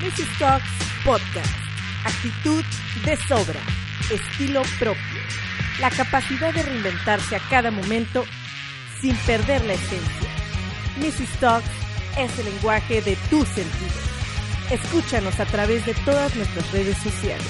Mrs. Talks Podcast. Actitud de sobra. Estilo propio. La capacidad de reinventarse a cada momento sin perder la esencia. Mrs. Talks es el lenguaje de tus sentidos. Escúchanos a través de todas nuestras redes sociales.